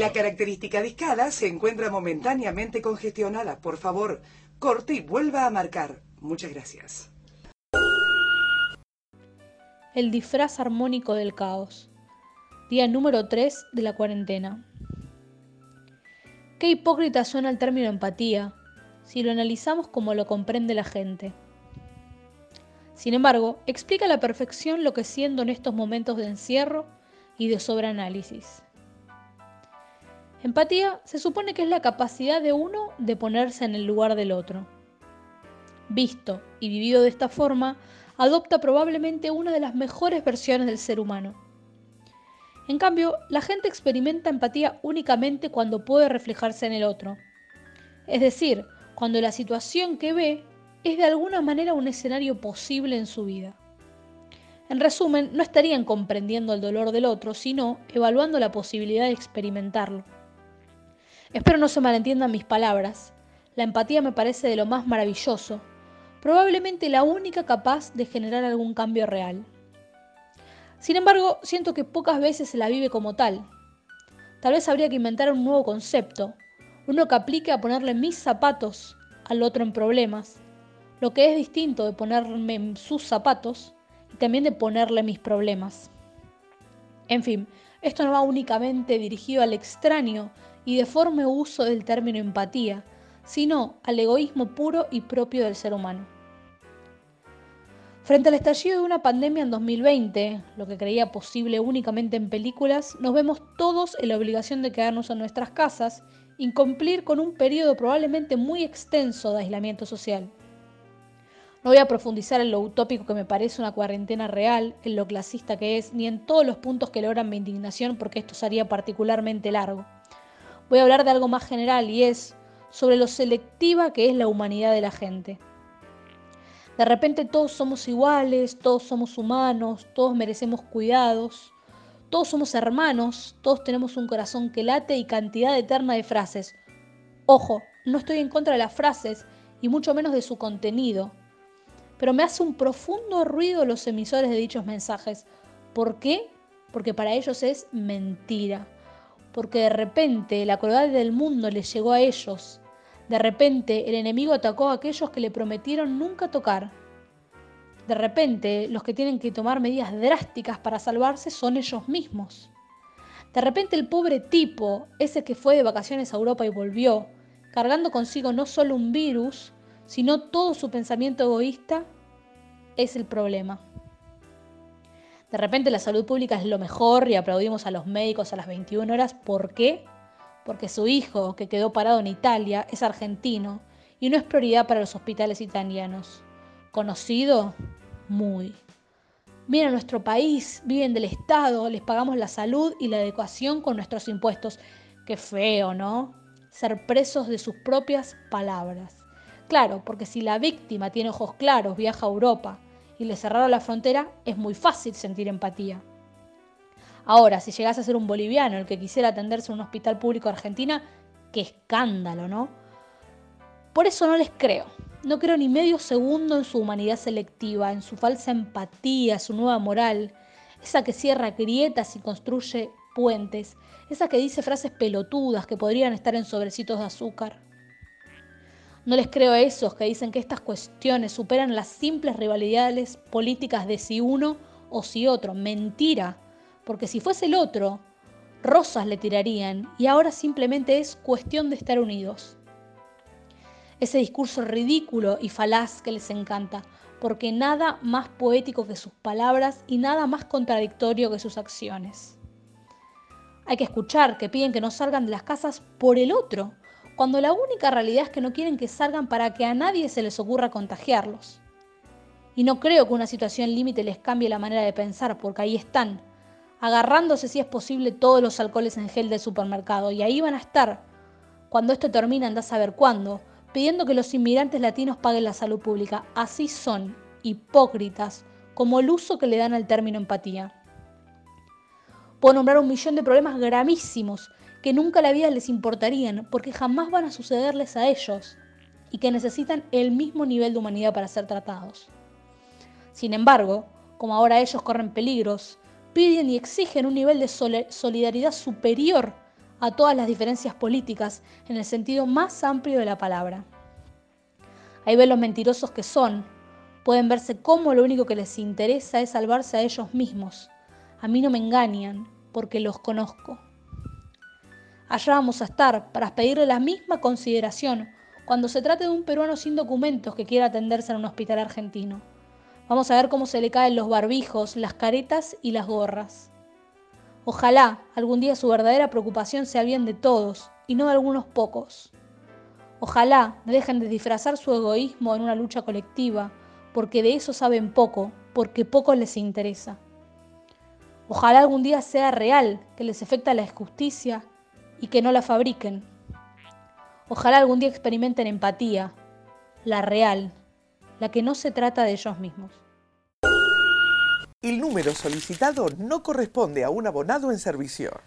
La característica discada se encuentra momentáneamente congestionada. Por favor, corte y vuelva a marcar. Muchas gracias. El disfraz armónico del caos. Día número 3 de la cuarentena. Qué hipócrita suena el término empatía si lo analizamos como lo comprende la gente. Sin embargo, explica a la perfección lo que siendo en estos momentos de encierro y de sobreanálisis. Empatía se supone que es la capacidad de uno de ponerse en el lugar del otro. Visto y vivido de esta forma, adopta probablemente una de las mejores versiones del ser humano. En cambio, la gente experimenta empatía únicamente cuando puede reflejarse en el otro. Es decir, cuando la situación que ve es de alguna manera un escenario posible en su vida. En resumen, no estarían comprendiendo el dolor del otro, sino evaluando la posibilidad de experimentarlo. Espero no se malentiendan mis palabras. La empatía me parece de lo más maravilloso, probablemente la única capaz de generar algún cambio real. Sin embargo, siento que pocas veces se la vive como tal. Tal vez habría que inventar un nuevo concepto, uno que aplique a ponerle mis zapatos al otro en problemas, lo que es distinto de ponerme sus zapatos y también de ponerle mis problemas. En fin, esto no va únicamente dirigido al extraño y deforme uso del término empatía, sino al egoísmo puro y propio del ser humano. Frente al estallido de una pandemia en 2020, lo que creía posible únicamente en películas, nos vemos todos en la obligación de quedarnos en nuestras casas y cumplir con un periodo probablemente muy extenso de aislamiento social. No voy a profundizar en lo utópico que me parece una cuarentena real, en lo clasista que es, ni en todos los puntos que logran mi indignación porque esto sería particularmente largo. Voy a hablar de algo más general y es sobre lo selectiva que es la humanidad de la gente. De repente todos somos iguales, todos somos humanos, todos merecemos cuidados, todos somos hermanos, todos tenemos un corazón que late y cantidad eterna de frases. Ojo, no estoy en contra de las frases y mucho menos de su contenido, pero me hace un profundo ruido los emisores de dichos mensajes. ¿Por qué? Porque para ellos es mentira. Porque de repente la crueldad del mundo les llegó a ellos. De repente el enemigo atacó a aquellos que le prometieron nunca tocar. De repente, los que tienen que tomar medidas drásticas para salvarse son ellos mismos. De repente el pobre tipo, ese que fue de vacaciones a Europa y volvió, cargando consigo no solo un virus, sino todo su pensamiento egoísta, es el problema. De repente la salud pública es lo mejor y aplaudimos a los médicos a las 21 horas. ¿Por qué? Porque su hijo, que quedó parado en Italia, es argentino y no es prioridad para los hospitales italianos. Conocido, muy. Miren nuestro país, viven del Estado, les pagamos la salud y la educación con nuestros impuestos. Qué feo, ¿no? Ser presos de sus propias palabras. Claro, porque si la víctima tiene ojos claros, viaja a Europa y le cerraron la frontera, es muy fácil sentir empatía. Ahora, si llegase a ser un boliviano el que quisiera atenderse en un hospital público Argentina, qué escándalo, ¿no? Por eso no les creo. No creo ni medio segundo en su humanidad selectiva, en su falsa empatía, su nueva moral, esa que cierra grietas y construye puentes, esa que dice frases pelotudas que podrían estar en sobrecitos de azúcar. No les creo a esos que dicen que estas cuestiones superan las simples rivalidades políticas de si uno o si otro. Mentira, porque si fuese el otro, rosas le tirarían y ahora simplemente es cuestión de estar unidos ese discurso ridículo y falaz que les encanta, porque nada más poético que sus palabras y nada más contradictorio que sus acciones. Hay que escuchar que piden que no salgan de las casas por el otro, cuando la única realidad es que no quieren que salgan para que a nadie se les ocurra contagiarlos. Y no creo que una situación límite les cambie la manera de pensar, porque ahí están, agarrándose si es posible todos los alcoholes en gel del supermercado, y ahí van a estar. Cuando esto termine, anda a saber cuándo, pidiendo que los inmigrantes latinos paguen la salud pública. Así son, hipócritas, como el uso que le dan al término empatía. Puedo nombrar un millón de problemas gravísimos que nunca la vida les importarían porque jamás van a sucederles a ellos y que necesitan el mismo nivel de humanidad para ser tratados. Sin embargo, como ahora ellos corren peligros, piden y exigen un nivel de solidaridad superior a todas las diferencias políticas en el sentido más amplio de la palabra. Ahí ven los mentirosos que son, pueden verse como lo único que les interesa es salvarse a ellos mismos. A mí no me engañan, porque los conozco. Allá vamos a estar para pedirle la misma consideración cuando se trate de un peruano sin documentos que quiera atenderse en un hospital argentino. Vamos a ver cómo se le caen los barbijos, las caretas y las gorras. Ojalá algún día su verdadera preocupación sea bien de todos y no de algunos pocos. Ojalá dejen de disfrazar su egoísmo en una lucha colectiva, porque de eso saben poco, porque poco les interesa. Ojalá algún día sea real que les afecta la injusticia y que no la fabriquen. Ojalá algún día experimenten empatía, la real, la que no se trata de ellos mismos. El número solicitado no corresponde a un abonado en servicio.